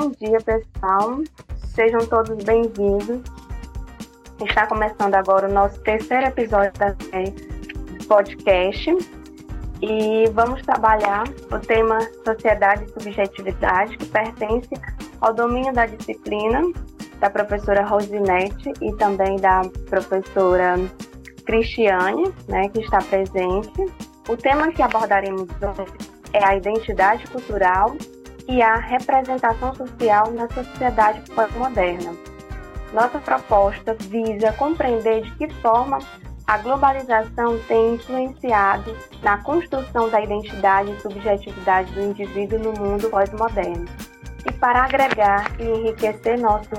Bom dia, pessoal. Sejam todos bem-vindos. Está começando agora o nosso terceiro episódio da série podcast e vamos trabalhar o tema Sociedade e Subjetividade, que pertence ao domínio da disciplina da professora Rosinete e também da professora Cristiane, né, que está presente. O tema que abordaremos hoje é a identidade cultural e a representação social na sociedade pós-moderna. Nossa proposta visa compreender de que forma a globalização tem influenciado na construção da identidade e subjetividade do indivíduo no mundo pós-moderno. E para agregar e enriquecer nosso,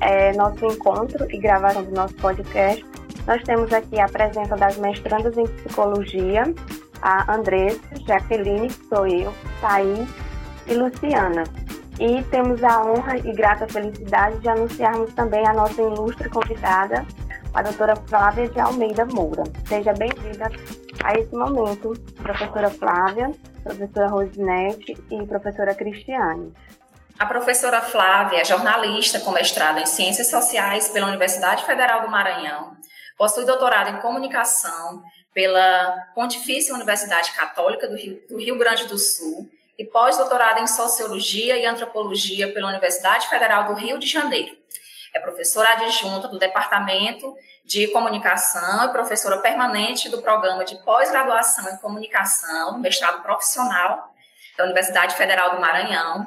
é, nosso encontro e gravação do nosso podcast, nós temos aqui a presença das mestrandas em psicologia, a Andressa, Jaqueline, que sou eu, Thaís e Luciana. E temos a honra e grata felicidade de anunciarmos também a nossa ilustre convidada, a doutora Flávia de Almeida Moura. Seja bem-vinda a esse momento, professora Flávia, professora Rosinete e professora Cristiane. A professora Flávia é jornalista com mestrado em Ciências Sociais pela Universidade Federal do Maranhão, possui doutorado em Comunicação pela Pontifícia Universidade Católica do Rio, do Rio Grande do Sul e pós-doutorado em Sociologia e Antropologia pela Universidade Federal do Rio de Janeiro. É professora adjunta do Departamento de Comunicação e professora permanente do Programa de Pós-Graduação em Comunicação, mestrado profissional da Universidade Federal do Maranhão.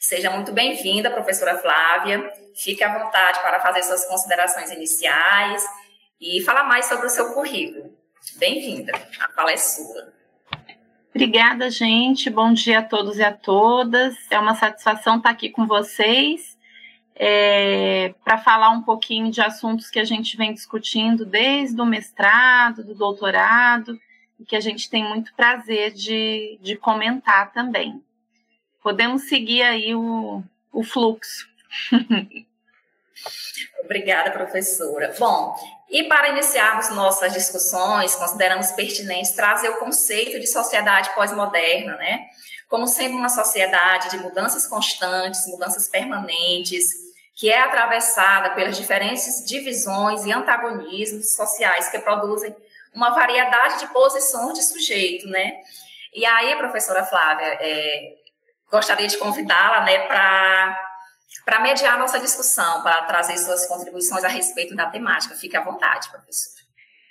Seja muito bem-vinda, professora Flávia. Fique à vontade para fazer suas considerações iniciais e falar mais sobre o seu currículo. Bem-vinda, a fala é sua. Obrigada, gente. Bom dia a todos e a todas. É uma satisfação estar aqui com vocês é, para falar um pouquinho de assuntos que a gente vem discutindo desde o mestrado, do doutorado, e que a gente tem muito prazer de, de comentar também. Podemos seguir aí o, o fluxo. Obrigada, professora. Bom, e para iniciarmos nossas discussões, consideramos pertinente trazer o conceito de sociedade pós-moderna, né? Como sendo uma sociedade de mudanças constantes, mudanças permanentes, que é atravessada pelas diferentes divisões e antagonismos sociais que produzem uma variedade de posições de sujeito, né? E aí, professora Flávia, é, gostaria de convidá-la, né, para para mediar nossa discussão, para trazer suas contribuições a respeito da temática. Fique à vontade, professora.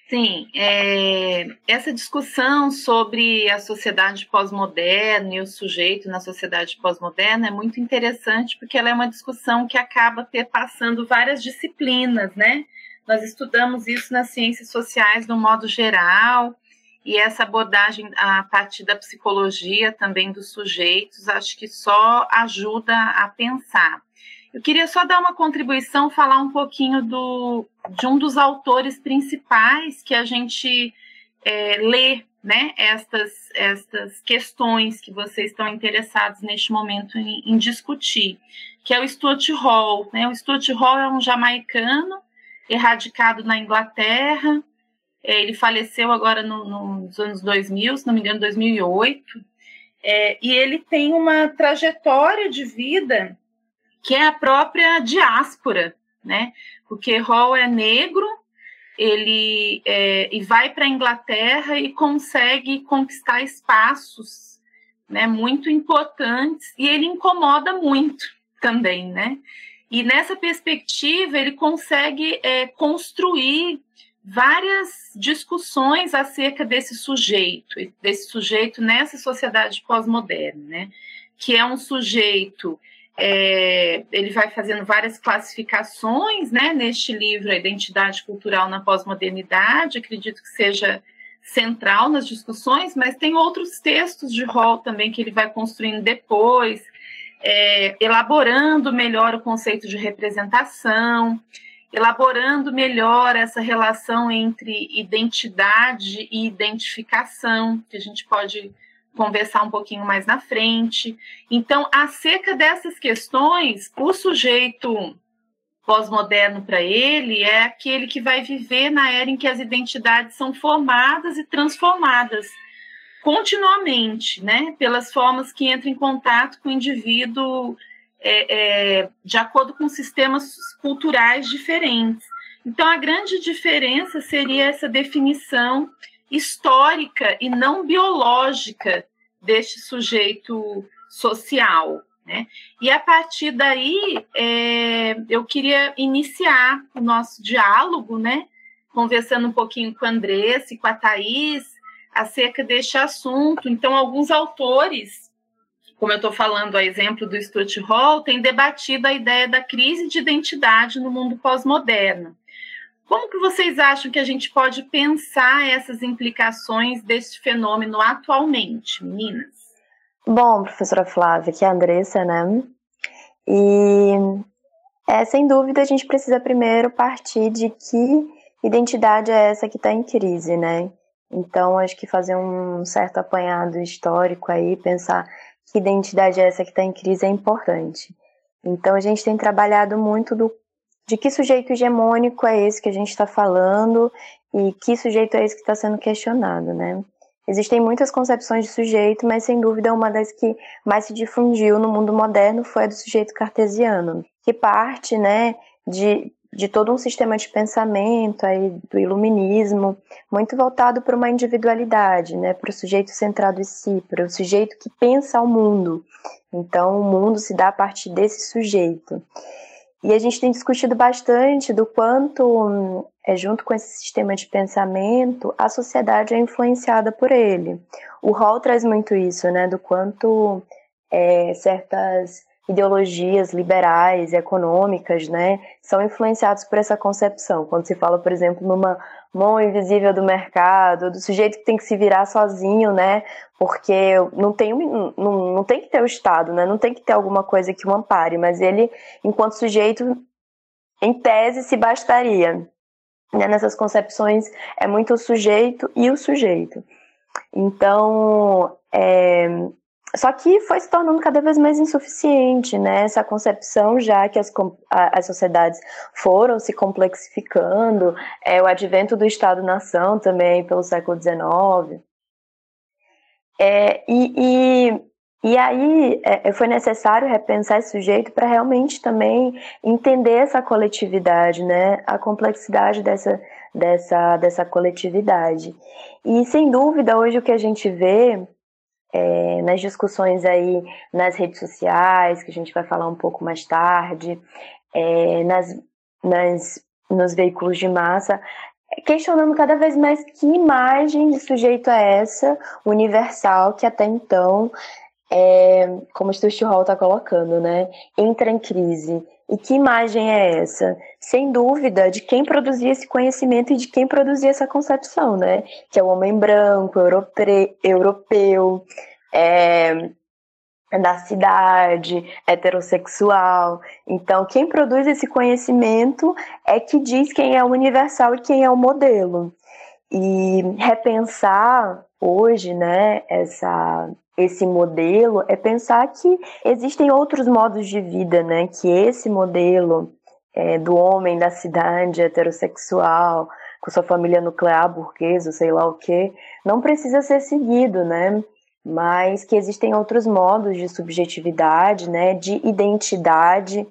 Sim, é, essa discussão sobre a sociedade pós-moderna e o sujeito na sociedade pós-moderna é muito interessante porque ela é uma discussão que acaba perpassando várias disciplinas, né? Nós estudamos isso nas ciências sociais no modo geral, e essa abordagem a partir da psicologia também dos sujeitos, acho que só ajuda a pensar. Eu queria só dar uma contribuição, falar um pouquinho do, de um dos autores principais que a gente é, lê, né, estas, estas questões que vocês estão interessados neste momento em, em discutir, que é o Stuart Hall. Né? O Stuart Hall é um jamaicano erradicado na Inglaterra, ele faleceu agora no, nos anos 2000, se não me engano, 2008. É, e ele tem uma trajetória de vida que é a própria diáspora, né? Porque Hall é negro, ele é, e vai para a Inglaterra e consegue conquistar espaços, né? Muito importantes e ele incomoda muito também, né? E nessa perspectiva ele consegue é, construir várias discussões acerca desse sujeito, desse sujeito nessa sociedade pós-moderna, né? Que é um sujeito, é, ele vai fazendo várias classificações, né? Neste livro, a identidade cultural na pós-modernidade, acredito que seja central nas discussões, mas tem outros textos de Hall também que ele vai construindo depois, é, elaborando melhor o conceito de representação elaborando melhor essa relação entre identidade e identificação, que a gente pode conversar um pouquinho mais na frente. Então, acerca dessas questões, o sujeito pós-moderno para ele é aquele que vai viver na era em que as identidades são formadas e transformadas continuamente, né, pelas formas que entra em contato com o indivíduo é, é, de acordo com sistemas culturais diferentes. Então, a grande diferença seria essa definição histórica e não biológica deste sujeito social. Né? E a partir daí, é, eu queria iniciar o nosso diálogo, né? conversando um pouquinho com a Andressa e com a Thais acerca deste assunto. Então, alguns autores, como eu estou falando a exemplo do Stuart Hall, têm debatido a ideia da crise de identidade no mundo pós-moderno. Como que vocês acham que a gente pode pensar essas implicações desse fenômeno atualmente, meninas? Bom, professora Flávia, aqui é a Andressa, né? E é, sem dúvida a gente precisa primeiro partir de que identidade é essa que está em crise, né? Então acho que fazer um certo apanhado histórico aí, pensar que identidade é essa que está em crise é importante. Então a gente tem trabalhado muito do de que sujeito hegemônico é esse que a gente está falando e que sujeito é esse que está sendo questionado, né? Existem muitas concepções de sujeito, mas sem dúvida uma das que mais se difundiu no mundo moderno foi a do sujeito cartesiano, que parte, né, de, de todo um sistema de pensamento aí do iluminismo, muito voltado para uma individualidade, né, para o sujeito centrado em si, para o sujeito que pensa o mundo. Então, o mundo se dá a partir desse sujeito. E a gente tem discutido bastante do quanto, é, junto com esse sistema de pensamento, a sociedade é influenciada por ele. O Hall traz muito isso, né, do quanto é, certas ideologias liberais econômicas, né, são influenciados por essa concepção. Quando se fala, por exemplo, numa mão invisível do mercado, do sujeito que tem que se virar sozinho, né, porque não tem, não, não tem que ter o Estado, né, não tem que ter alguma coisa que o ampare, mas ele, enquanto sujeito, em tese, se bastaria. Né, nessas concepções, é muito o sujeito e o sujeito. Então, é, só que foi se tornando cada vez mais insuficiente, né? Essa concepção, já que as, as sociedades foram se complexificando, é, o advento do Estado-nação também pelo século XIX. É, e, e, e aí é, foi necessário repensar esse sujeito para realmente também entender essa coletividade, né? A complexidade dessa, dessa, dessa coletividade. E sem dúvida, hoje o que a gente vê é, nas discussões aí nas redes sociais, que a gente vai falar um pouco mais tarde, é, nas, nas, nos veículos de massa, questionando cada vez mais que imagem de sujeito é essa, universal, que até então, é, como o Stuart Hall está colocando, né, entra em crise. E que imagem é essa? Sem dúvida, de quem produzia esse conhecimento e de quem produzia essa concepção, né? Que é o homem branco, europe, europeu, é, da cidade, heterossexual. Então, quem produz esse conhecimento é que diz quem é o universal e quem é o modelo. E repensar hoje, né, essa esse modelo é pensar que existem outros modos de vida, né? Que esse modelo é, do homem da cidade heterossexual, com sua família nuclear burguesa, sei lá o que, não precisa ser seguido, né? Mas que existem outros modos de subjetividade, né? De identidade.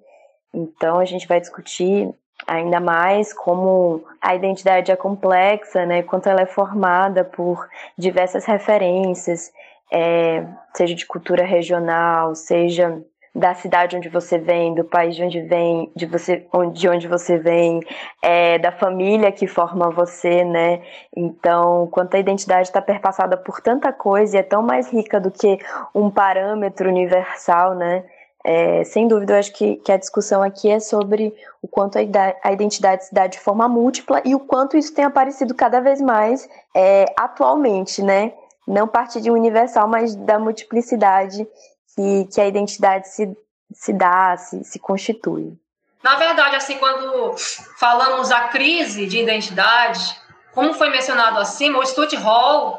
Então a gente vai discutir ainda mais como a identidade é complexa, né? Quanto ela é formada por diversas referências é, seja de cultura regional, seja da cidade onde você vem, do país de onde vem, de você, de onde você vem, é, da família que forma você, né? Então, quanto a identidade está perpassada por tanta coisa e é tão mais rica do que um parâmetro universal, né? É, sem dúvida, eu acho que, que a discussão aqui é sobre o quanto a, a, identidade se dá de forma múltipla e o quanto isso tem aparecido cada vez mais é, atualmente, né? Não partir de um universal, mas da multiplicidade que, que a identidade se, se dá, se, se constitui. Na verdade, assim, quando falamos a crise de identidade, como foi mencionado acima, o Stuart Hall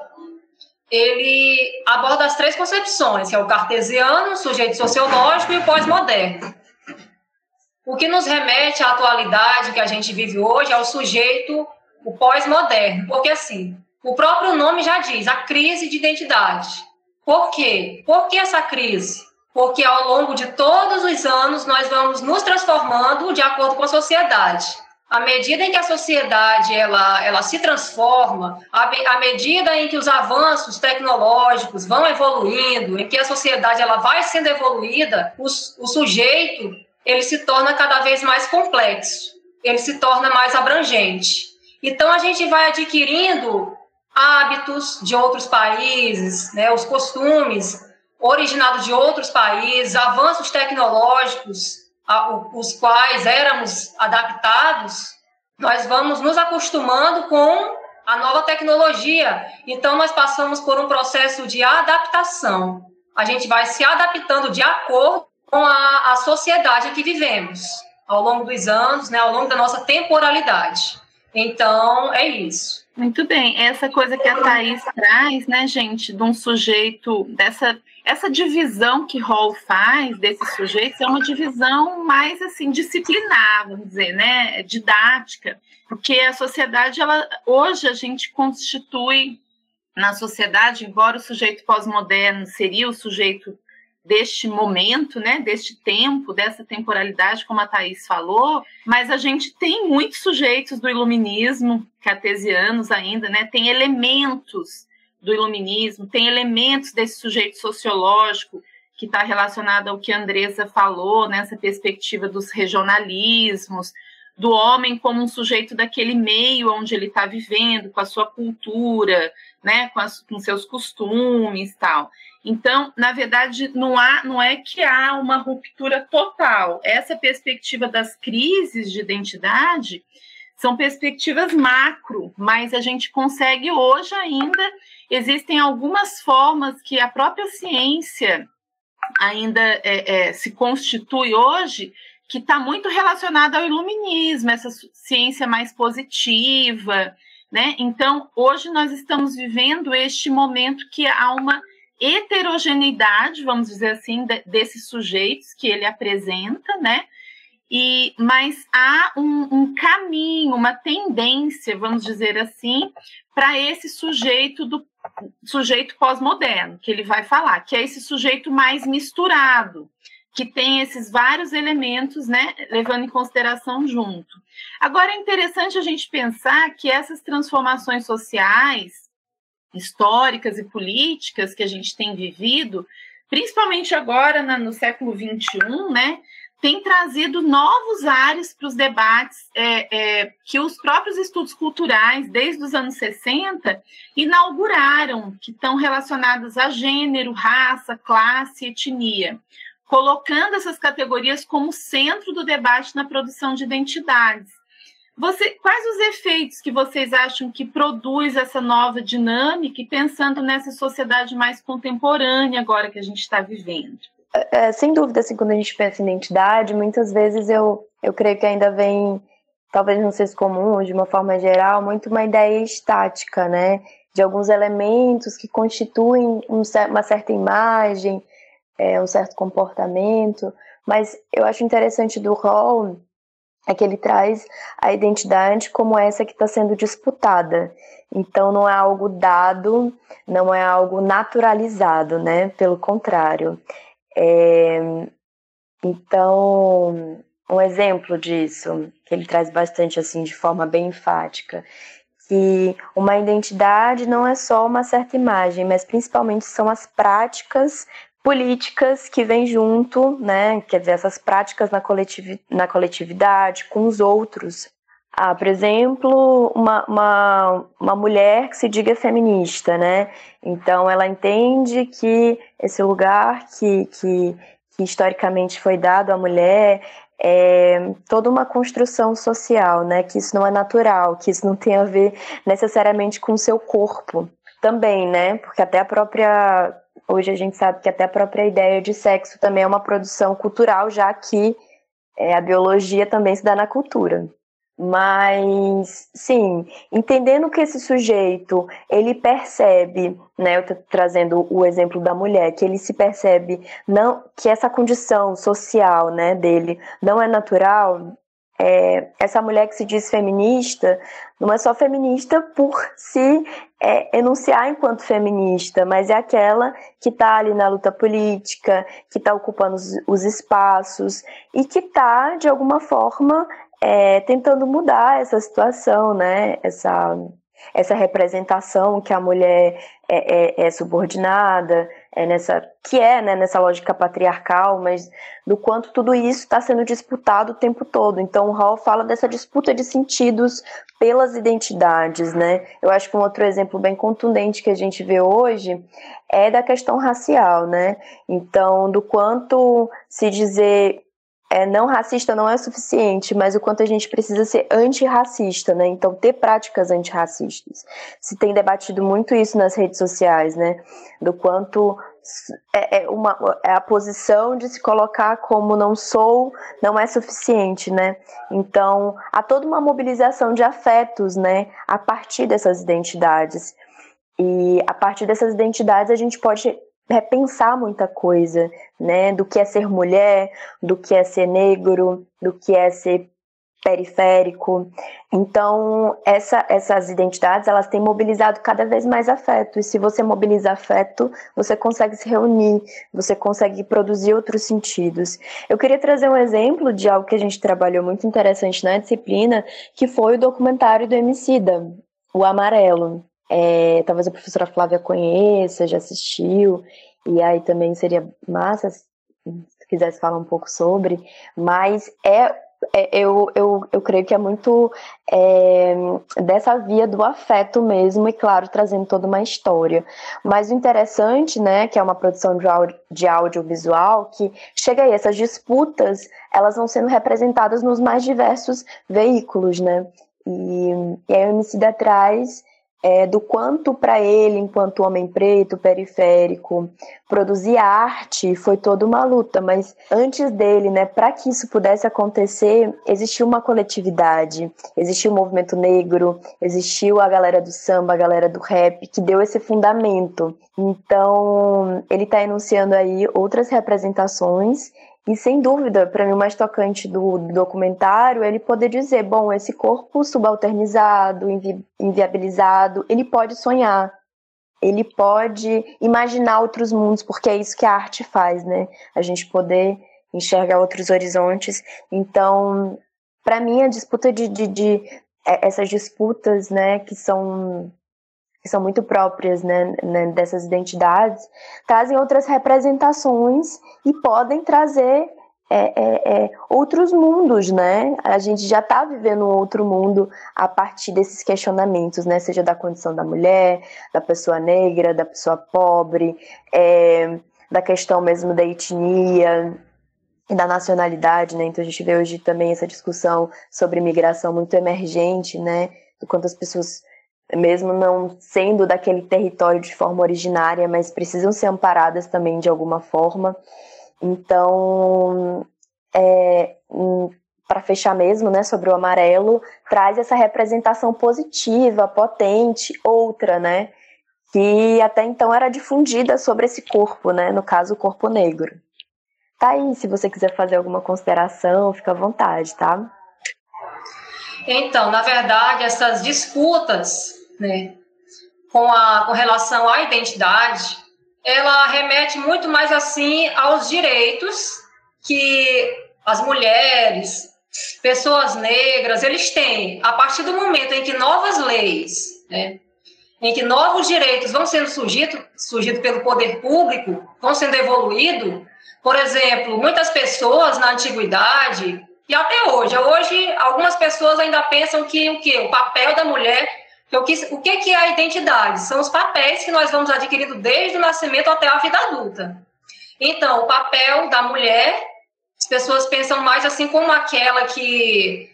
ele aborda as três concepções, que é o cartesiano, o sujeito sociológico e o pós-moderno. O que nos remete à atualidade que a gente vive hoje é o sujeito, o pós-moderno, porque assim, o próprio nome já diz, a crise de identidade. Por quê? Por que essa crise? porque ao longo de todos os anos nós vamos nos transformando de acordo com a sociedade. À medida em que a sociedade ela, ela se transforma, à medida em que os avanços tecnológicos vão evoluindo, em que a sociedade ela vai sendo evoluída, o, o sujeito ele se torna cada vez mais complexo, ele se torna mais abrangente. Então a gente vai adquirindo hábitos de outros países, né, os costumes originados de outros países, avanços tecnológicos os quais éramos adaptados, nós vamos nos acostumando com a nova tecnologia. Então, nós passamos por um processo de adaptação. A gente vai se adaptando de acordo com a, a sociedade que vivemos, ao longo dos anos, né, ao longo da nossa temporalidade. Então, é isso. Muito bem. Essa coisa que a Thaís traz, né, gente, de um sujeito, dessa essa divisão que Hall faz desses sujeitos é uma divisão mais assim disciplinar, vamos dizer, né, didática, porque a sociedade ela hoje a gente constitui na sociedade, embora o sujeito pós-moderno seria o sujeito deste momento, né, deste tempo, dessa temporalidade, como a Thais falou, mas a gente tem muitos sujeitos do iluminismo cartesianos ainda, né, tem elementos do iluminismo, tem elementos desse sujeito sociológico que está relacionado ao que a Andressa falou, nessa perspectiva dos regionalismos, do homem como um sujeito daquele meio onde ele está vivendo, com a sua cultura, né, com, as, com seus costumes tal. Então, na verdade, não, há, não é que há uma ruptura total. Essa perspectiva das crises de identidade são perspectivas macro, mas a gente consegue hoje ainda existem algumas formas que a própria ciência ainda é, é, se constitui hoje que está muito relacionada ao iluminismo, essa ciência mais positiva, né? Então, hoje nós estamos vivendo este momento que há uma heterogeneidade, vamos dizer assim, de, desses sujeitos que ele apresenta, né? E, mas há um, um caminho, uma tendência, vamos dizer assim, para esse sujeito do sujeito pós-moderno, que ele vai falar, que é esse sujeito mais misturado, que tem esses vários elementos, né, levando em consideração junto. Agora é interessante a gente pensar que essas transformações sociais, históricas e políticas que a gente tem vivido, principalmente agora na, no século XXI, né, tem trazido novos ares para os debates é, é, que os próprios estudos culturais, desde os anos 60, inauguraram, que estão relacionados a gênero, raça, classe, etnia, colocando essas categorias como centro do debate na produção de identidades. Você, quais os efeitos que vocês acham que produz essa nova dinâmica pensando nessa sociedade mais contemporânea agora que a gente está vivendo? É, sem dúvida, assim, quando a gente pensa em identidade, muitas vezes eu, eu creio que ainda vem, talvez não seja comum, de uma forma geral, muito uma ideia estática, né? De alguns elementos que constituem um, uma certa imagem, é, um certo comportamento. Mas eu acho interessante do Hall é que ele traz a identidade como essa que está sendo disputada. Então não é algo dado, não é algo naturalizado, né? Pelo contrário, é, então, um exemplo disso, que ele traz bastante assim de forma bem enfática, que uma identidade não é só uma certa imagem, mas principalmente são as práticas políticas que vêm junto, né? Quer dizer, essas práticas na, coletiv na coletividade, com os outros. Ah, por exemplo, uma, uma, uma mulher que se diga feminista, né? Então, ela entende que esse lugar que, que, que historicamente foi dado à mulher é toda uma construção social, né? Que isso não é natural, que isso não tem a ver necessariamente com o seu corpo também, né? Porque até a própria hoje a gente sabe que até a própria ideia de sexo também é uma produção cultural, já que é, a biologia também se dá na cultura. Mas, sim, entendendo que esse sujeito, ele percebe, né, eu estou trazendo o exemplo da mulher, que ele se percebe não que essa condição social, né, dele não é natural, é, essa mulher que se diz feminista não é só feminista por se é, enunciar enquanto feminista, mas é aquela que está ali na luta política, que está ocupando os, os, espaços e que está, de alguma forma, é, tentando mudar essa situação, né? Essa, essa representação que a mulher é, é, é subordinada, é nessa que é né, nessa lógica patriarcal, mas do quanto tudo isso está sendo disputado o tempo todo. Então, o Hall fala dessa disputa de sentidos pelas identidades, né? Eu acho que um outro exemplo bem contundente que a gente vê hoje é da questão racial, né? Então, do quanto se dizer é, não racista não é suficiente, mas o quanto a gente precisa ser antirracista, né? Então, ter práticas antirracistas. Se tem debatido muito isso nas redes sociais, né? Do quanto é, é, uma, é a posição de se colocar como não sou, não é suficiente, né? Então, há toda uma mobilização de afetos, né? A partir dessas identidades. E a partir dessas identidades a gente pode repensar muita coisa, né? Do que é ser mulher, do que é ser negro, do que é ser periférico. Então, essa, essas identidades, elas têm mobilizado cada vez mais afeto. E se você mobiliza afeto, você consegue se reunir, você consegue produzir outros sentidos. Eu queria trazer um exemplo de algo que a gente trabalhou muito interessante na disciplina, que foi o documentário do Emicida, O Amarelo. É, talvez a professora Flávia conheça, já assistiu, e aí também seria massa se quisesse falar um pouco sobre, mas é, é eu, eu, eu creio que é muito é, dessa via do afeto mesmo, e claro, trazendo toda uma história. Mas o interessante, né, que é uma produção de, áudio, de audiovisual, que chega aí, essas disputas, elas vão sendo representadas nos mais diversos veículos, né, e, e aí o Emicida traz é, do quanto para ele, enquanto homem preto, periférico, produzir arte foi toda uma luta, mas antes dele, né, para que isso pudesse acontecer, existiu uma coletividade, existiu o movimento negro, existiu a galera do samba, a galera do rap, que deu esse fundamento. Então, ele está enunciando aí outras representações e sem dúvida, para mim, o mais tocante do, do, documentário é ele poder dizer: bom, esse corpo subalternizado, invi inviabilizado, ele pode sonhar, ele pode imaginar outros mundos, porque é isso que a arte faz, né? A gente poder enxergar outros horizontes. Então, para mim, a disputa de, de, de, é, essas disputas, né, que são que são muito próprias né, né, dessas identidades, trazem outras representações e podem trazer é, é, é, outros mundos, né? A gente já está vivendo um outro mundo a partir desses questionamentos, né? Seja da condição da mulher, da pessoa negra, da pessoa pobre, é, da questão mesmo da etnia e da nacionalidade, né? Então a gente vê hoje também essa discussão sobre migração muito emergente, né? Do quanto as pessoas mesmo não sendo daquele território de forma originária, mas precisam ser amparadas também de alguma forma. Então, é, para fechar mesmo, né, sobre o amarelo, traz essa representação positiva, potente, outra, né, que até então era difundida sobre esse corpo, né, no caso o corpo negro. Tá aí, se você quiser fazer alguma consideração, fica à vontade, tá? Então, na verdade, essas disputas né, com, a, com relação à identidade, ela remete muito mais assim aos direitos que as mulheres, pessoas negras, eles têm. A partir do momento em que novas leis, né, em que novos direitos vão sendo surgidos surgido pelo poder público, vão sendo evoluídos. Por exemplo, muitas pessoas na antiguidade e até hoje, hoje algumas pessoas ainda pensam que o que o papel da mulher então, o que, que é a identidade? São os papéis que nós vamos adquirindo desde o nascimento até a vida adulta. Então, o papel da mulher, as pessoas pensam mais assim como aquela que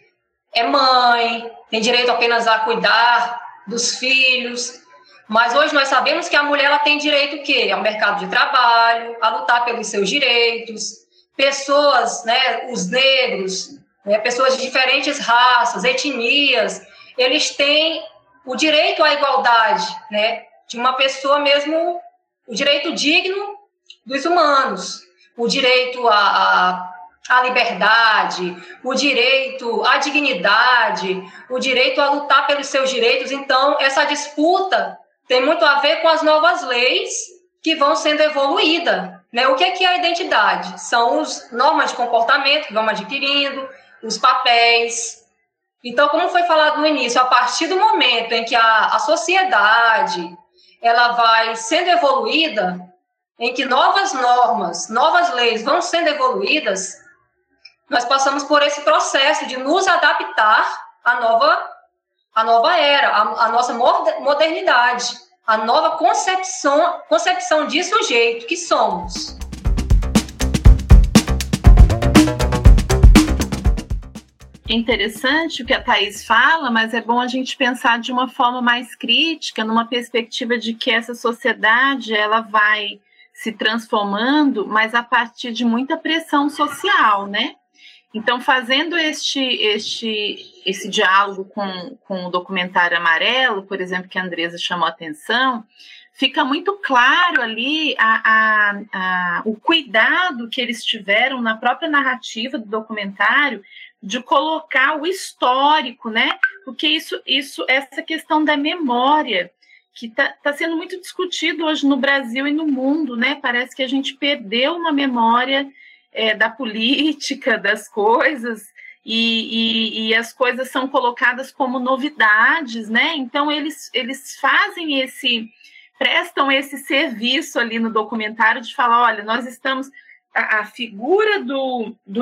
é mãe, tem direito apenas a cuidar dos filhos. Mas hoje nós sabemos que a mulher ela tem direito o quê? Ao mercado de trabalho, a lutar pelos seus direitos. Pessoas, né, os negros, né, pessoas de diferentes raças, etnias, eles têm o direito à igualdade, né, de uma pessoa mesmo, o direito digno dos humanos, o direito à, à, à liberdade, o direito à dignidade, o direito a lutar pelos seus direitos. Então, essa disputa tem muito a ver com as novas leis que vão sendo evoluídas. Né? O que é, que é a identidade? São as normas de comportamento que vamos adquirindo, os papéis. Então, como foi falado no início, a partir do momento em que a, a sociedade ela vai sendo evoluída, em que novas normas, novas leis vão sendo evoluídas, nós passamos por esse processo de nos adaptar à nova, à nova era, à, à nossa modernidade, à nova concepção, concepção de sujeito que somos. Interessante o que a Thais fala, mas é bom a gente pensar de uma forma mais crítica, numa perspectiva de que essa sociedade ela vai se transformando, mas a partir de muita pressão social, né? Então, fazendo este, este, esse diálogo com, com o documentário Amarelo, por exemplo, que a Andresa chamou a atenção, fica muito claro ali a, a, a, o cuidado que eles tiveram na própria narrativa do documentário de colocar o histórico, né? Porque isso, isso essa questão da memória que está tá sendo muito discutido hoje no Brasil e no mundo, né? Parece que a gente perdeu uma memória é, da política, das coisas, e, e, e, as coisas são colocadas como novidades, né? Então eles, eles fazem esse, prestam esse serviço ali no documentário de falar, olha, nós estamos a, a figura do, do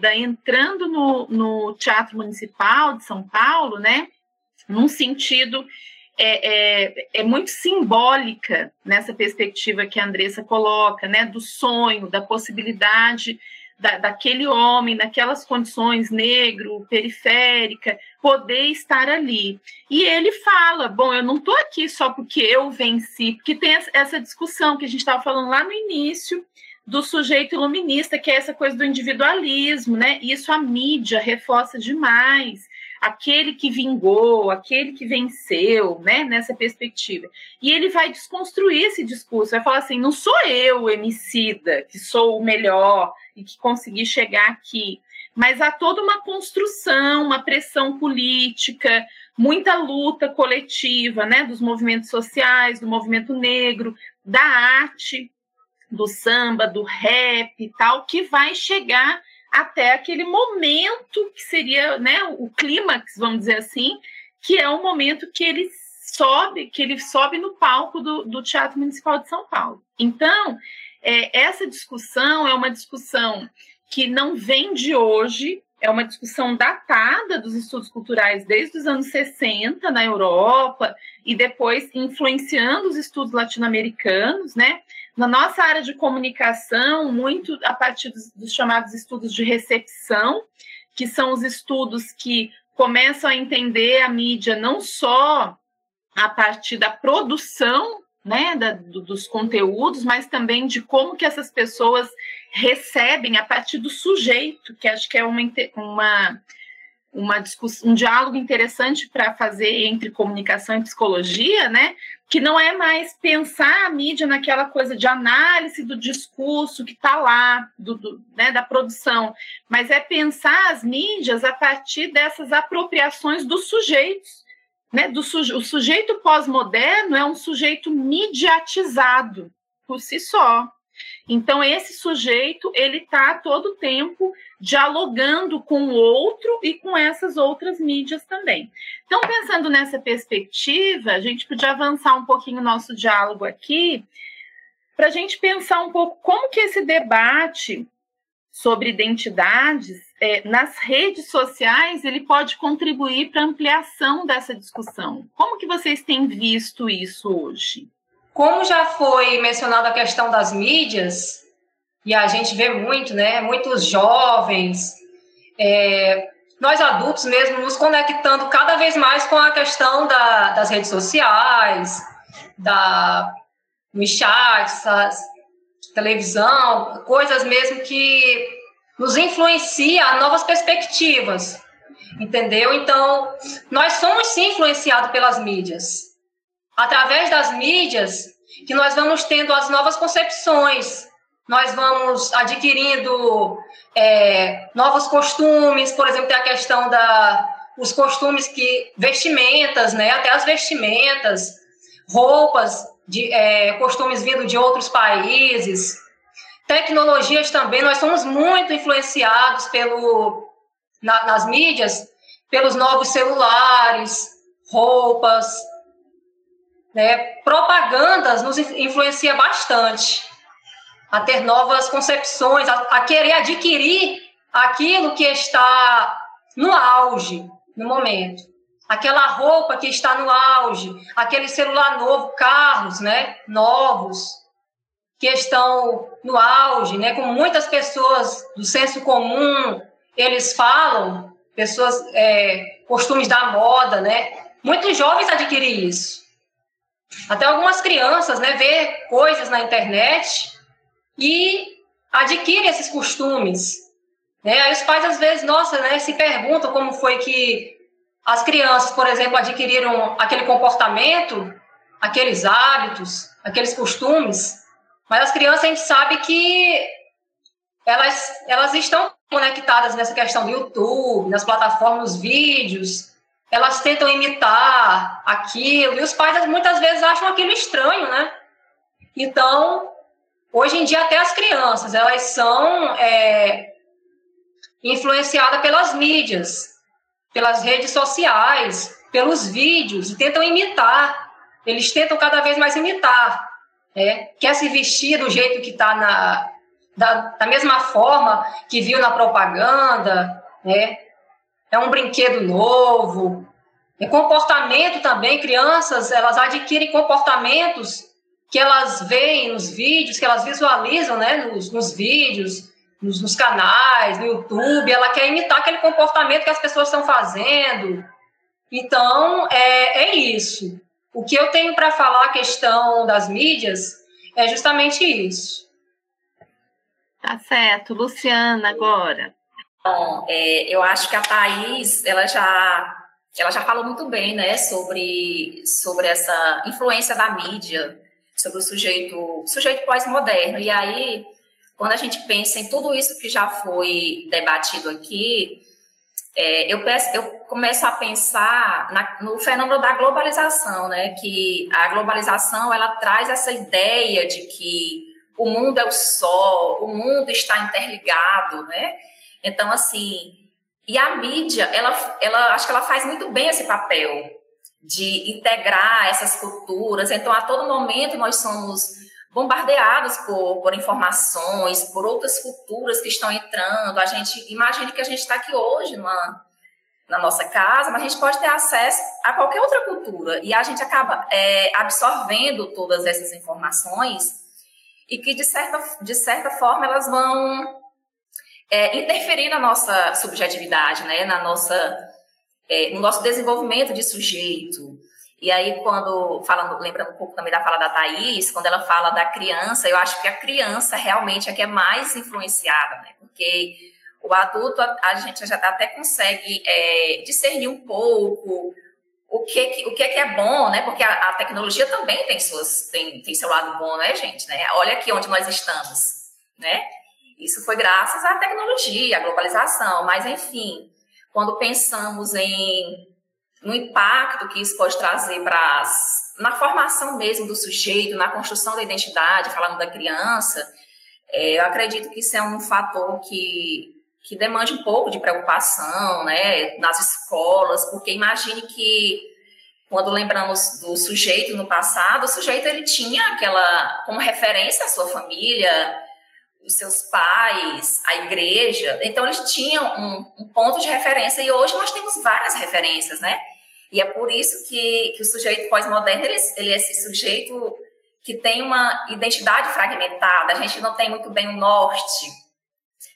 da entrando no, no Teatro Municipal de São Paulo, né? Num sentido é, é, é, muito simbólica nessa perspectiva que a Andressa coloca, né, do sonho, da possibilidade da, daquele homem, naquelas condições, negro, periférica, poder estar ali. E ele fala: bom, eu não estou aqui só porque eu venci, porque tem essa discussão que a gente estava falando lá no início do sujeito iluminista, que é essa coisa do individualismo, né? Isso a mídia reforça demais. Aquele que vingou, aquele que venceu, né, nessa perspectiva. E ele vai desconstruir esse discurso, vai falar assim: não sou eu, emicida, que sou o melhor e que consegui chegar aqui, mas há toda uma construção, uma pressão política, muita luta coletiva, né, dos movimentos sociais, do movimento negro, da arte, do samba, do rap e tal, que vai chegar até aquele momento que seria né, o clímax, vamos dizer assim, que é o momento que ele sobe, que ele sobe no palco do, do Teatro Municipal de São Paulo. Então, é, essa discussão é uma discussão que não vem de hoje, é uma discussão datada dos estudos culturais desde os anos 60 na Europa e depois influenciando os estudos latino-americanos, né? Na nossa área de comunicação, muito a partir dos, dos chamados estudos de recepção, que são os estudos que começam a entender a mídia não só a partir da produção né, da, do, dos conteúdos, mas também de como que essas pessoas recebem a partir do sujeito, que acho que é uma, uma uma discussão, um diálogo interessante para fazer entre comunicação e psicologia, né? Que não é mais pensar a mídia naquela coisa de análise do discurso que está lá, do, do, né, da produção, mas é pensar as mídias a partir dessas apropriações dos sujeitos. Né, do suje o sujeito pós-moderno é um sujeito mediatizado por si só. Então, esse sujeito, ele está todo tempo dialogando com o outro e com essas outras mídias também. Então, pensando nessa perspectiva, a gente podia avançar um pouquinho o nosso diálogo aqui, para a gente pensar um pouco como que esse debate sobre identidades é, nas redes sociais ele pode contribuir para a ampliação dessa discussão. Como que vocês têm visto isso hoje? Como já foi mencionada a questão das mídias, e a gente vê muito, né? Muitos jovens, é, nós adultos mesmo, nos conectando cada vez mais com a questão da, das redes sociais, da, nos chats, televisão, coisas mesmo que nos influencia a novas perspectivas, entendeu? Então, nós somos sim influenciados pelas mídias. Através das mídias que nós vamos tendo as novas concepções, nós vamos adquirindo é, novos costumes, por exemplo, tem a questão da os costumes que vestimentas, né, até as vestimentas, roupas, de é, costumes vindo de outros países, tecnologias também. Nós somos muito influenciados pelo, na, nas mídias pelos novos celulares, roupas, né? propagandas nos influencia bastante a ter novas concepções, a, a querer adquirir aquilo que está no auge no momento. Aquela roupa que está no auge, aquele celular novo, carros, né, novos, que estão no auge, né, como muitas pessoas do senso comum, eles falam, pessoas, é, costumes da moda, né, muitos jovens adquirem isso. Até algumas crianças, né, vê coisas na internet e adquirem esses costumes. Né? Aí os pais, às vezes, nossa, né, se perguntam como foi que as crianças, por exemplo, adquiriram aquele comportamento, aqueles hábitos, aqueles costumes, mas as crianças a gente sabe que elas, elas estão conectadas nessa questão do YouTube, nas plataformas, nos vídeos, elas tentam imitar aquilo, e os pais muitas vezes acham aquilo estranho, né? Então, hoje em dia, até as crianças, elas são é, influenciadas pelas mídias, pelas redes sociais, pelos vídeos, e tentam imitar. Eles tentam cada vez mais imitar. Né? Quer se vestir do jeito que está na. Da, da mesma forma que viu na propaganda, né? é um brinquedo novo. E comportamento também, crianças, elas adquirem comportamentos que elas veem nos vídeos, que elas visualizam né, nos, nos vídeos, nos, nos, canais, no YouTube, ela quer imitar aquele comportamento que as pessoas estão fazendo. Então, é, é isso. O que eu tenho para falar a questão das mídias é justamente isso. Tá certo. Luciana, agora. Bom, é, eu acho que a Thais, ela já, ela já falou muito bem, né, sobre, sobre essa influência da mídia, sobre o sujeito, sujeito pós-moderno. E aí, quando a gente pensa em tudo isso que já foi debatido aqui, é, eu, peço, eu começo a pensar na, no fenômeno da globalização, né, que a globalização, ela traz essa ideia de que o mundo é o sol, o mundo está interligado, né, então, assim, e a mídia, ela, ela acho que ela faz muito bem esse papel de integrar essas culturas. Então, a todo momento nós somos bombardeados por, por informações, por outras culturas que estão entrando. A gente imagine que a gente está aqui hoje numa, na nossa casa, mas a gente pode ter acesso a qualquer outra cultura e a gente acaba é, absorvendo todas essas informações e que de certa, de certa forma elas vão é, interferir na nossa subjetividade, né? na nossa, é, no nosso desenvolvimento de sujeito. E aí, quando, falando, lembrando um pouco também da fala da Thaís, quando ela fala da criança, eu acho que a criança realmente é que é mais influenciada, né? Porque o adulto, a, a gente já até consegue é, discernir um pouco o que, o que é bom, né? Porque a, a, tecnologia também tem, suas, tem, tem seu lado bom, né, gente? Né? Olha aqui onde nós estamos, né? Isso foi graças à tecnologia, à globalização, mas enfim, quando pensamos em no impacto que isso pode trazer para na formação mesmo do sujeito, na construção da identidade, falando da criança, é, eu acredito que isso é um fator que que demande um pouco de preocupação, né, nas escolas, porque imagine que quando lembramos do sujeito no passado, o sujeito ele tinha aquela como referência a sua família, os seus pais, a igreja. Então, eles tinham um, um, ponto de referência e hoje nós temos várias referências, né? E é por isso que, que o sujeito pós-moderno, ele, ele é esse sujeito que tem uma identidade fragmentada, a gente não tem muito bem o norte,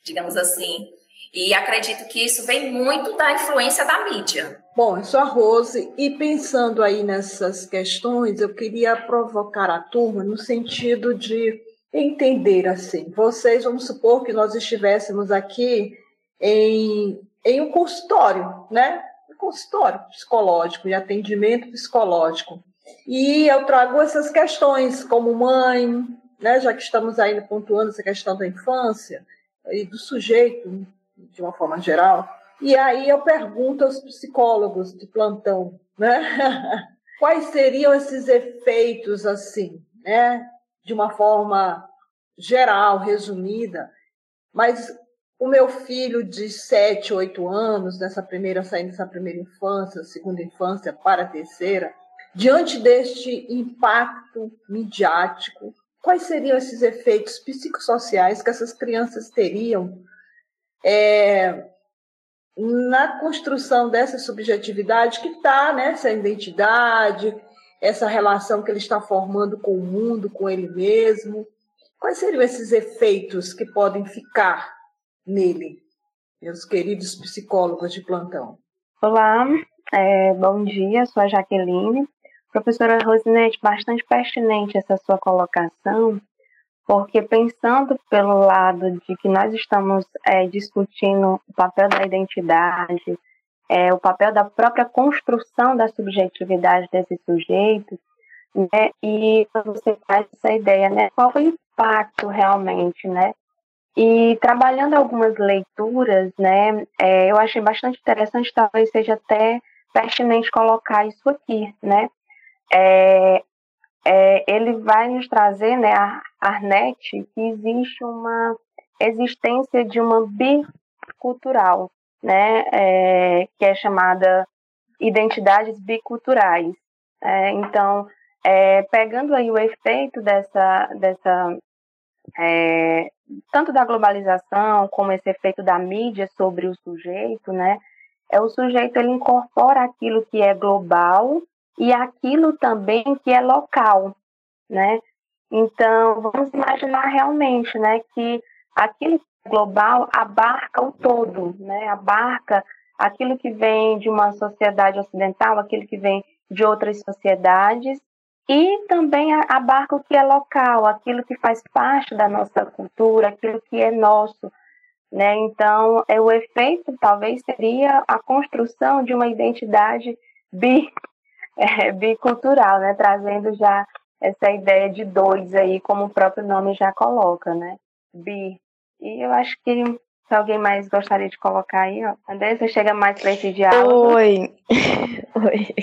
digamos assim. E acredito que isso vem muito da influência da mídia. Bom, eu sou a Rose, e pensando aí nessas questões, eu queria provocar a turma no sentido de entender assim. Vocês, vamos supor que nós estivéssemos aqui em, em um consultório, né? Consultório psicológico, de atendimento psicológico. E eu trago essas questões como mãe, né? Já que estamos ainda pontuando essa questão da infância e do sujeito, de uma forma geral. E aí eu pergunto aos psicólogos de plantão, né? quais seriam esses efeitos, assim, né? De uma forma geral, resumida, mas o meu filho de 7, 8 anos, nessa primeira, saindo dessa primeira infância, segunda infância para a terceira, diante deste impacto midiático, quais seriam esses efeitos psicossociais que essas crianças teriam é, na construção dessa subjetividade que está nessa identidade, essa relação que ele está formando com o mundo, com ele mesmo. Quais seriam esses efeitos que podem ficar nele, meus queridos psicólogos de plantão? Olá, é, bom dia, sou a Jaqueline. Professora Rosinete, bastante pertinente essa sua colocação, porque pensando pelo lado de que nós estamos é, discutindo o papel da identidade, é, o papel da própria construção da subjetividade desse sujeito, né, e você faz essa ideia, né, qual o impacto realmente, né, e trabalhando algumas leituras, né, é, eu achei bastante interessante, talvez seja até pertinente colocar isso aqui, né, é, é, ele vai nos trazer, né, a Arnett, que existe uma existência de uma bicultural, né, é, que é chamada identidades biculturais. É, então, é, pegando aí o efeito dessa, dessa é, tanto da globalização como esse efeito da mídia sobre o sujeito, né, é o sujeito ele incorpora aquilo que é global e aquilo também que é local, né? Então, vamos imaginar realmente, né, que aquilo global abarca o todo, né? Abarca aquilo que vem de uma sociedade ocidental, aquilo que vem de outras sociedades e também abarca o que é local, aquilo que faz parte da nossa cultura, aquilo que é nosso, né? Então, é o efeito talvez seria a construção de uma identidade bi é, bicultural, né? Trazendo já essa ideia de dois aí, como o próprio nome já coloca, né? Bi. E eu acho que se alguém mais gostaria de colocar aí, ó. André, chega mais para esse diálogo. Oi. Oi.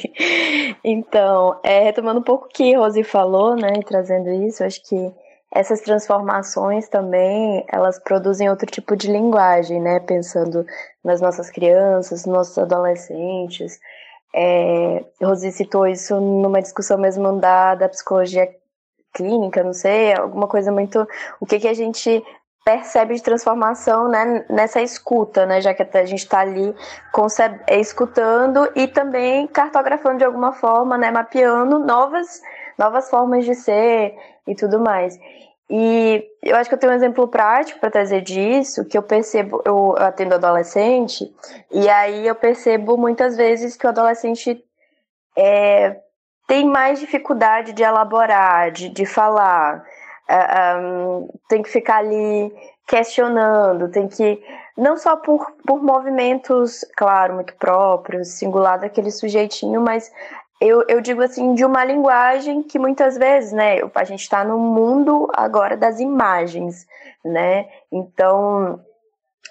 Então, é, retomando um pouco o que Rose falou, né, trazendo isso, acho que essas transformações também, elas produzem outro tipo de linguagem, né, pensando nas nossas crianças, nos nossos adolescentes, é, Rosi citou isso numa discussão mesmo da, da psicologia clínica, não sei, alguma coisa muito. O que, que a gente percebe de transformação né, nessa escuta, né, já que a gente está ali é, escutando e também cartografando de alguma forma, né, mapeando novas, novas formas de ser e tudo mais. E eu acho que eu tenho um exemplo prático para trazer disso, que eu percebo, eu atendo adolescente, e aí eu percebo muitas vezes que o adolescente é, tem mais dificuldade de elaborar, de, de falar, um, tem que ficar ali questionando, tem que, não só por, por movimentos, claro, muito próprios, singular daquele sujeitinho, mas eu, eu digo assim, de uma linguagem que muitas vezes, né, a gente está no mundo agora das imagens, né, então,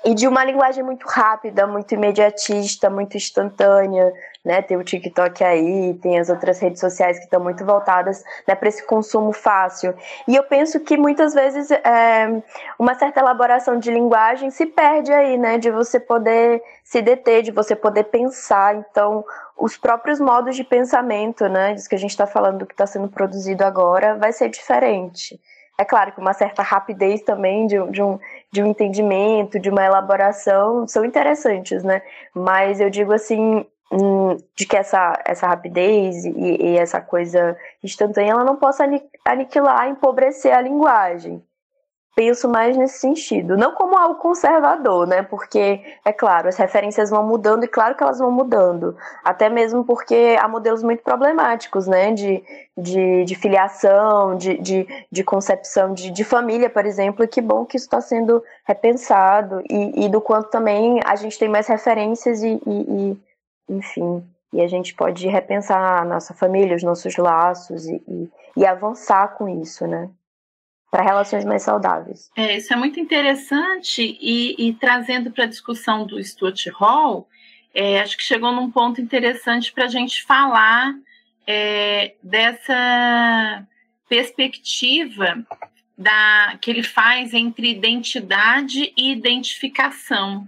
e de uma linguagem muito rápida, muito imediatista, muito instantânea, né? Tem o TikTok aí, tem as outras redes sociais que estão muito voltadas né, para esse consumo fácil. E eu penso que muitas vezes é, uma certa elaboração de linguagem se perde aí, né? De você poder se deter, de você poder pensar. Então, os próprios modos de pensamento, né? Disso que a gente está falando do que está sendo produzido agora, vai ser diferente. É claro que uma certa rapidez também de, de, um, de um entendimento, de uma elaboração, são interessantes, né? Mas eu digo assim, hum, de que essa, essa rapidez e, e essa coisa instantânea, ela não possa aniquilar, empobrecer a linguagem penso mais nesse sentido. Não como algo conservador, né? Porque, é claro, as referências vão mudando e claro que elas vão mudando. Até mesmo porque há modelos muito problemáticos, né? De, de, de filiação, de, de, de concepção de, de família, por exemplo. E que bom que isso está sendo repensado e, e do quanto também a gente tem mais referências e, e, e enfim, e a gente pode repensar a nossa família, os nossos laços e, e, e avançar com isso, né? Para relações mais saudáveis. É, isso é muito interessante e, e trazendo para a discussão do Stuart Hall, é, acho que chegou num ponto interessante para a gente falar é, dessa perspectiva da, que ele faz entre identidade e identificação.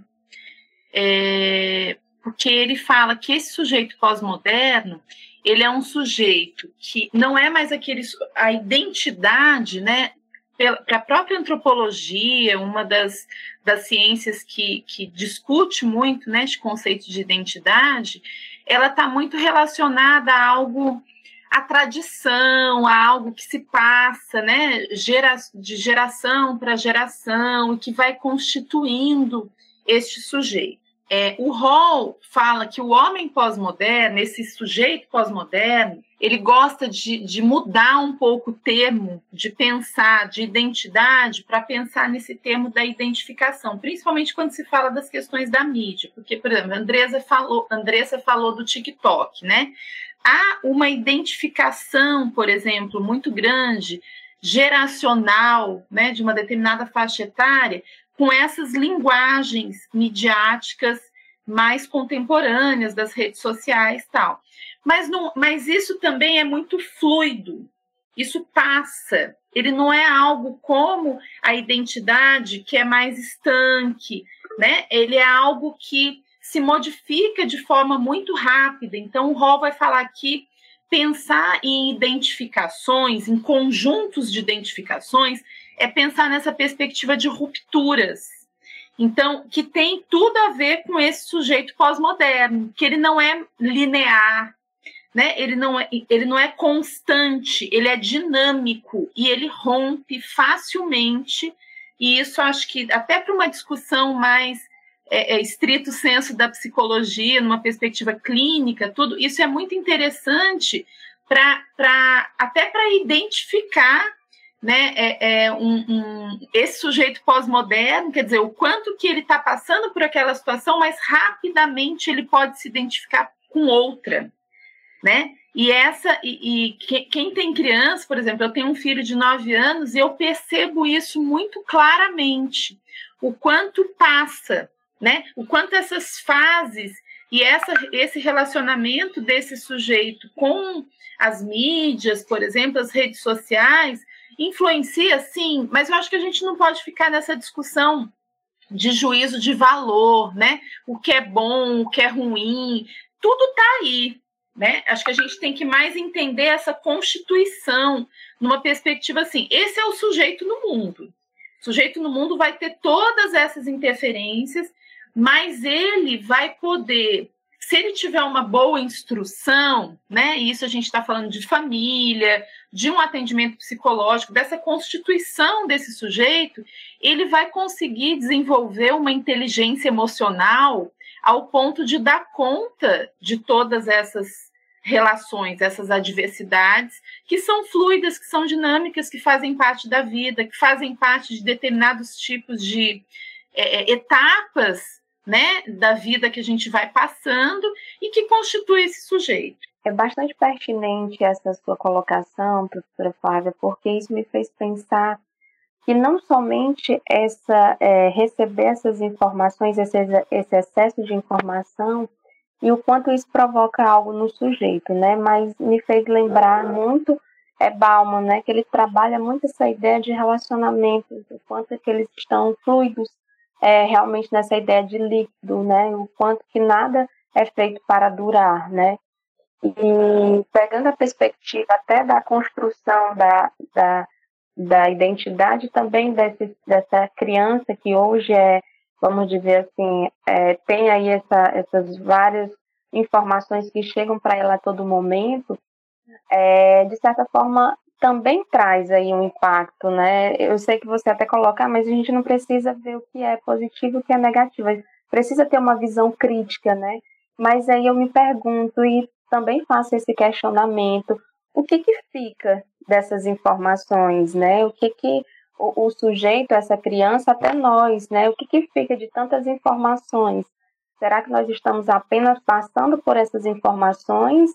É, porque ele fala que esse sujeito pós-moderno ele é um sujeito que não é mais aquele a identidade, né? Para a própria antropologia, uma das, das ciências que, que discute muito né, este conceito de identidade, ela está muito relacionada a algo a tradição, a algo que se passa, né, gera, de geração para geração e que vai constituindo este sujeito. É, o Hall fala que o homem pós-moderno, esse sujeito pós-moderno, ele gosta de, de, mudar um pouco o termo de pensar, de identidade, para pensar nesse termo da identificação, principalmente quando se fala das questões da mídia. Porque, por exemplo, a Andressa falou, Andressa falou do TikTok, né? há uma identificação, por exemplo, muito grande, geracional, né, de uma determinada faixa etária, com essas linguagens midiáticas mais contemporâneas das redes sociais tal. Mas, não, mas isso também é muito fluido, isso passa, ele não é algo como a identidade que é mais estanque, né? Ele é algo que se modifica de forma muito rápida. Então, o Hall vai falar aqui pensar em identificações, em conjuntos de identificações, é pensar nessa perspectiva de rupturas. Então, que tem tudo a ver com esse sujeito pós-moderno, que ele não é linear, né? Ele não é, ele não é constante, ele é dinâmico e ele rompe facilmente. E isso acho que até para uma discussão mais é, é, estrito senso da psicologia, numa perspectiva clínica, tudo isso é muito interessante para até para identificar né, é, é um, um, esse sujeito pós-moderno, quer dizer, o quanto que ele está passando por aquela situação, mas rapidamente ele pode se identificar com outra, né? E essa e, e quem tem criança, por exemplo, eu tenho um filho de nove anos e eu percebo isso muito claramente, o quanto passa né? O quanto essas fases e essa, esse relacionamento desse sujeito com as mídias, por exemplo, as redes sociais, influencia sim, mas eu acho que a gente não pode ficar nessa discussão de juízo de valor, né? O que é bom, o que é ruim, tudo está aí, né? Acho que a gente tem que mais entender essa constituição numa perspectiva assim. Esse é o sujeito no mundo. O sujeito no mundo vai ter todas essas interferências mas ele vai poder, se ele tiver uma boa instrução, né? Isso a gente está falando de família, de um atendimento psicológico, dessa constituição desse sujeito, ele vai conseguir desenvolver uma inteligência emocional ao ponto de dar conta de todas essas relações, essas adversidades, que são fluidas, que são dinâmicas, que fazem parte da vida, que fazem parte de determinados tipos de é, etapas né, da vida que a gente vai passando e que constitui esse sujeito. É bastante pertinente essa sua colocação, professora Flávia, porque isso me fez pensar que não somente essa é, receber essas informações, esse, esse excesso de informação e o quanto isso provoca algo no sujeito, né? Mas me fez lembrar muito é Bauman, né? Que ele trabalha muito essa ideia de relacionamentos, o quanto que eles estão fluidos é, realmente nessa ideia de líquido, né? O quanto que nada é feito para durar, né? E pegando a perspectiva até da construção da, da, da identidade também desse, dessa criança que hoje é, vamos dizer assim, é, tem aí essa, essas várias informações que chegam para ela a todo momento, é, de certa forma também traz aí um impacto, né? Eu sei que você até coloca, ah, mas a gente não precisa ver o que é positivo e o que é negativo, precisa ter uma visão crítica, né? Mas aí eu me pergunto e também faço esse questionamento, o que que fica dessas informações, né? O que que o, o sujeito, essa criança, até nós, né? O que que fica de tantas informações? Será que nós estamos apenas passando por essas informações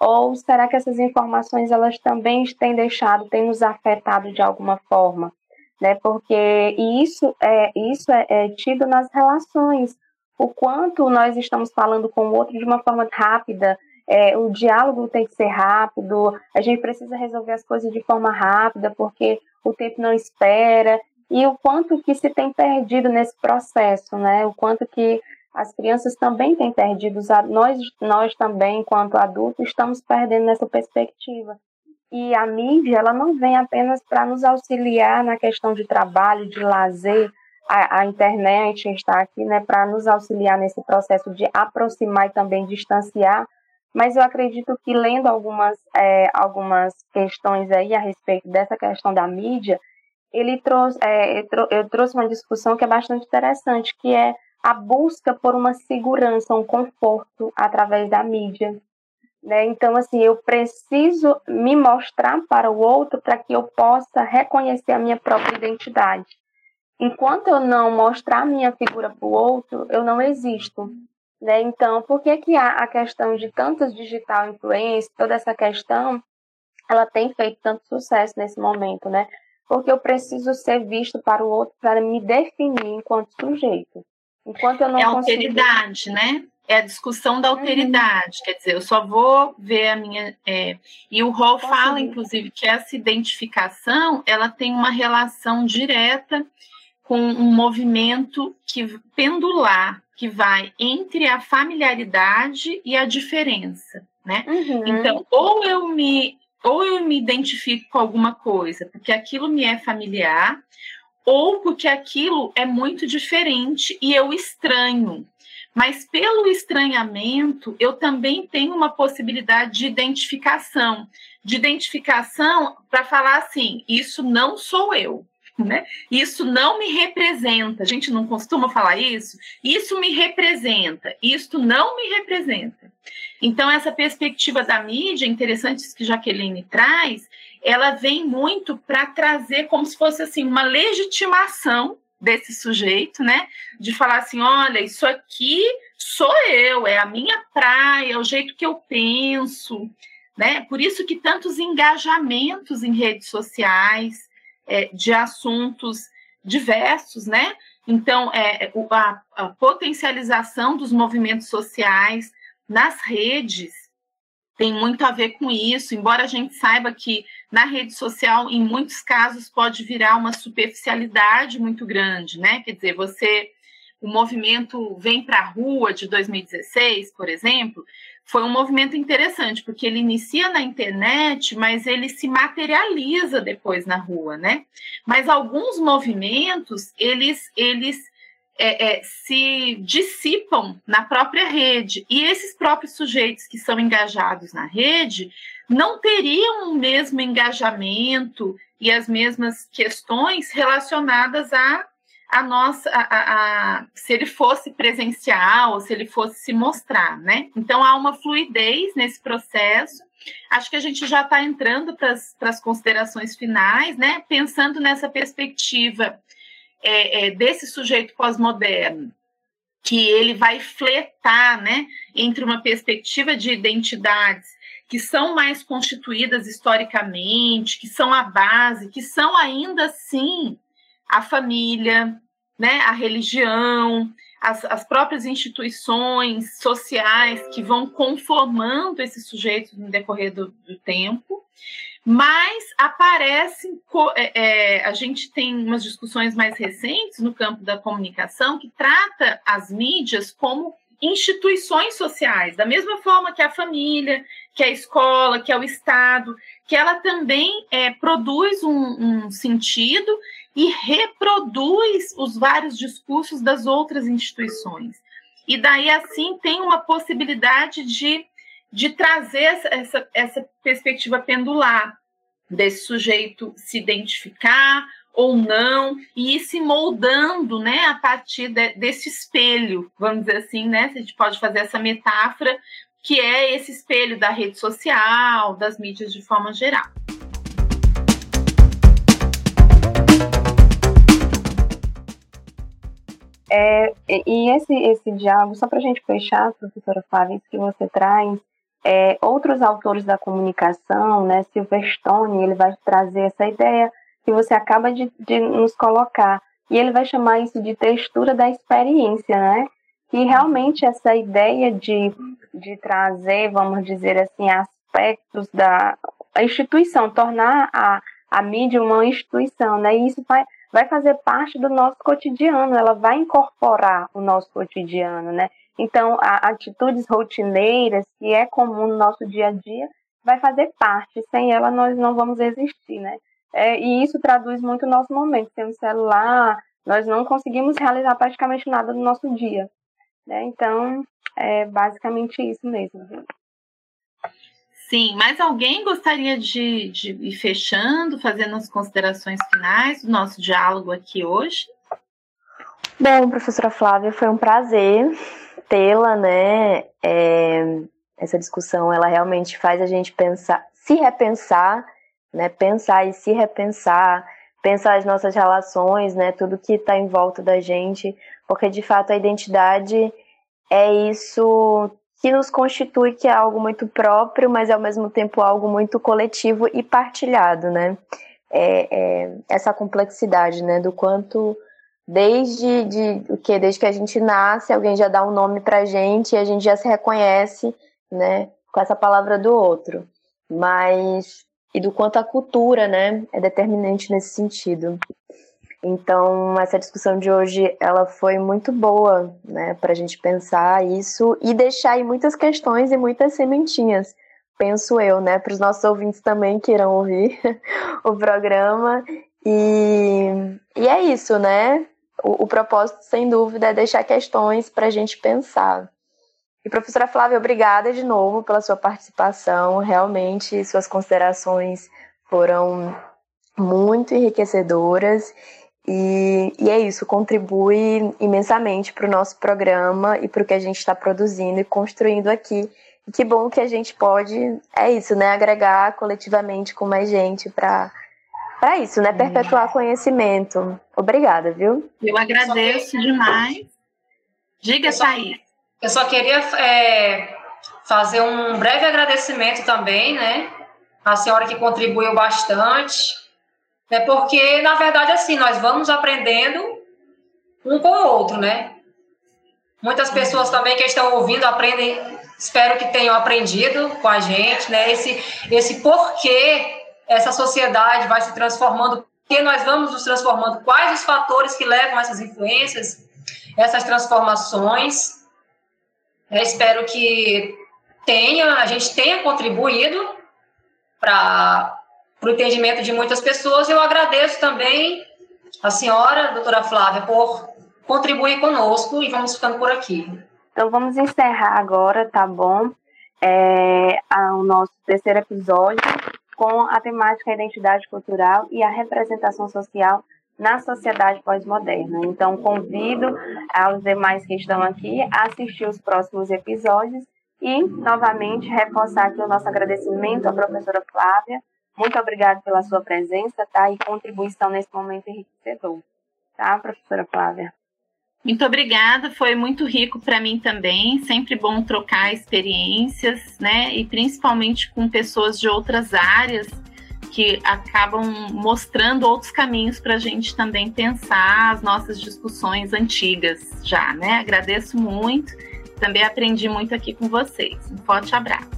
ou será que essas informações elas também têm deixado, têm nos afetado de alguma forma? Né? Porque isso é, isso é, é tido nas relações. O quanto nós estamos falando com o outro de uma forma rápida, é, o diálogo tem que ser rápido, a gente precisa resolver as coisas de forma rápida, porque o tempo não espera, e o quanto que se tem perdido nesse processo, né? O quanto que as crianças também têm perdido, nós, nós também, enquanto adultos, estamos perdendo nessa perspectiva. E a mídia, ela não vem apenas para nos auxiliar na questão de trabalho, de lazer, a, a internet está aqui né, para nos auxiliar nesse processo de aproximar e também distanciar, mas eu acredito que lendo algumas, é, algumas questões aí a respeito dessa questão da mídia, ele trouxe, é, eu trouxe uma discussão que é bastante interessante, que é a busca por uma segurança, um conforto através da mídia. Né? Então, assim, eu preciso me mostrar para o outro para que eu possa reconhecer a minha própria identidade. Enquanto eu não mostrar a minha figura para o outro, eu não existo. Né? Então, por que, que a, a questão de tantos digital influencers, toda essa questão, ela tem feito tanto sucesso nesse momento, né? Porque eu preciso ser visto para o outro para me definir enquanto sujeito. Enquanto eu não é alteridade, né? É a discussão da uhum. alteridade, uhum. quer dizer, eu só vou ver a minha. É... E o Hall fala, inclusive, que essa identificação ela tem uma relação direta com um movimento que pendular que vai entre a familiaridade e a diferença, né? Uhum. Então, ou eu me ou eu me identifico com alguma coisa porque aquilo me é familiar, ou porque aquilo é muito diferente e eu estranho. Mas pelo estranhamento, eu também tenho uma possibilidade de identificação, de identificação para falar assim, isso não sou eu né? Isso não me representa. A gente não costuma falar isso. Isso me representa. Isto não me representa. Então, essa perspectiva da mídia, interessante que Jaqueline traz, ela vem muito para trazer como se fosse assim uma legitimação desse sujeito, né? De falar assim, olha, isso aqui sou eu, é a minha praia, é o jeito que eu penso, né? Por isso que tantos engajamentos em redes sociais, é, de assuntos diversos, né? Então, é, a, a potencialização dos movimentos sociais nas redes tem muito a ver com isso, embora a gente saiba que na rede social, em muitos casos, pode virar uma superficialidade muito grande, né? Quer dizer, você, o movimento Vem para a Rua de 2016, por exemplo, foi um movimento interessante, porque ele inicia na internet, mas ele se materializa depois na rua, né? Mas alguns movimentos, eles, eles é, é, se dissipam na própria rede, e esses próprios sujeitos que são engajados na rede não teriam o mesmo engajamento e as mesmas questões relacionadas a a nossa, a, a, se ele fosse presencial, se ele fosse se mostrar, né? Então há uma fluidez nesse processo. Acho que a gente já está entrando para as considerações finais, né? Pensando nessa perspectiva é, é, desse sujeito pós-moderno, que ele vai fletar, né, entre uma perspectiva de identidades que são mais constituídas historicamente, que são a base, que são ainda assim a família, né, a religião, as, as próprias instituições sociais que vão conformando esses sujeitos no decorrer do, do tempo, mas aparecem, é, é, a gente tem umas discussões mais recentes no campo da comunicação que trata as mídias como instituições sociais, da mesma forma que a família, que a escola, que é o Estado, que ela também é, produz um, um sentido e reproduz os vários discursos das outras instituições. E daí, assim, tem uma possibilidade de, de trazer essa, essa, essa perspectiva pendular desse sujeito se identificar ou não, e ir se moldando né, a partir de, desse espelho, vamos dizer assim, né? Se a gente pode fazer essa metáfora, que é esse espelho da rede social, das mídias de forma geral. É, e esse, esse diálogo, só para a gente fechar, professora Flávia, que você traz, é, outros autores da comunicação, né, Silverstone, ele vai trazer essa ideia que você acaba de, de nos colocar, e ele vai chamar isso de textura da experiência, né? que realmente essa ideia de, de trazer, vamos dizer assim, aspectos da instituição, tornar a, a mídia uma instituição, né? E isso vai, vai fazer parte do nosso cotidiano, ela vai incorporar o nosso cotidiano, né? Então, atitudes rotineiras, que é comum no nosso dia a dia, vai fazer parte. Sem ela, nós não vamos existir, né? É, e isso traduz muito o nosso momento. Sem o celular, nós não conseguimos realizar praticamente nada no nosso dia. Né? Então, é basicamente isso mesmo. Sim, mas alguém gostaria de, de ir fechando, fazendo as considerações finais do nosso diálogo aqui hoje? Bom, professora Flávia, foi um prazer tê-la, né? É, essa discussão, ela realmente faz a gente pensar, se repensar, né? Pensar e se repensar, pensar as nossas relações, né? Tudo que está em volta da gente, porque de fato a identidade é isso que nos constitui, que é algo muito próprio, mas ao mesmo tempo algo muito coletivo e partilhado, né? É, é, essa complexidade, né? Do quanto desde de, o que desde que a gente nasce, alguém já dá um nome para gente e a gente já se reconhece, né? Com essa palavra do outro, mas e do quanto a cultura, né? É determinante nesse sentido. Então, essa discussão de hoje, ela foi muito boa, né, para a gente pensar isso e deixar aí muitas questões e muitas sementinhas, penso eu, né, para os nossos ouvintes também que irão ouvir o programa. E, e é isso, né? O, o propósito, sem dúvida, é deixar questões para a gente pensar. E professora Flávia, obrigada de novo pela sua participação. Realmente, suas considerações foram muito enriquecedoras e, e, é isso, contribui imensamente para o nosso programa e para o que a gente está produzindo e construindo aqui. E que bom que a gente pode, é isso, né? Agregar coletivamente com mais gente para para isso, né? Perpetuar conhecimento. Obrigada, viu? Eu agradeço eu demais. Diga, Thaís. Eu só queria é, fazer um breve agradecimento também, né? A senhora que contribuiu bastante é porque, na verdade, assim, nós vamos aprendendo um com o outro, né? Muitas pessoas também que estão ouvindo aprendem, espero que tenham aprendido com a gente, né? Esse, esse porquê essa sociedade vai se transformando, porque nós vamos nos transformando, quais os fatores que levam essas influências, essas transformações. Eu espero que tenha, a gente tenha contribuído para para o entendimento de muitas pessoas. Eu agradeço também a senhora, doutora Flávia, por contribuir conosco e vamos ficando por aqui. Então vamos encerrar agora, tá bom? É, o nosso terceiro episódio com a temática identidade cultural e a representação social na sociedade pós-moderna. Então, convido aos demais que estão aqui a assistir os próximos episódios e, novamente, reforçar aqui o nosso agradecimento à professora Flávia muito obrigada pela sua presença, tá? E contribuição nesse momento enriquecedor. Tá, professora Flávia? Muito obrigada, foi muito rico para mim também. Sempre bom trocar experiências, né? E principalmente com pessoas de outras áreas que acabam mostrando outros caminhos para a gente também pensar as nossas discussões antigas já, né? Agradeço muito. Também aprendi muito aqui com vocês. Um forte abraço.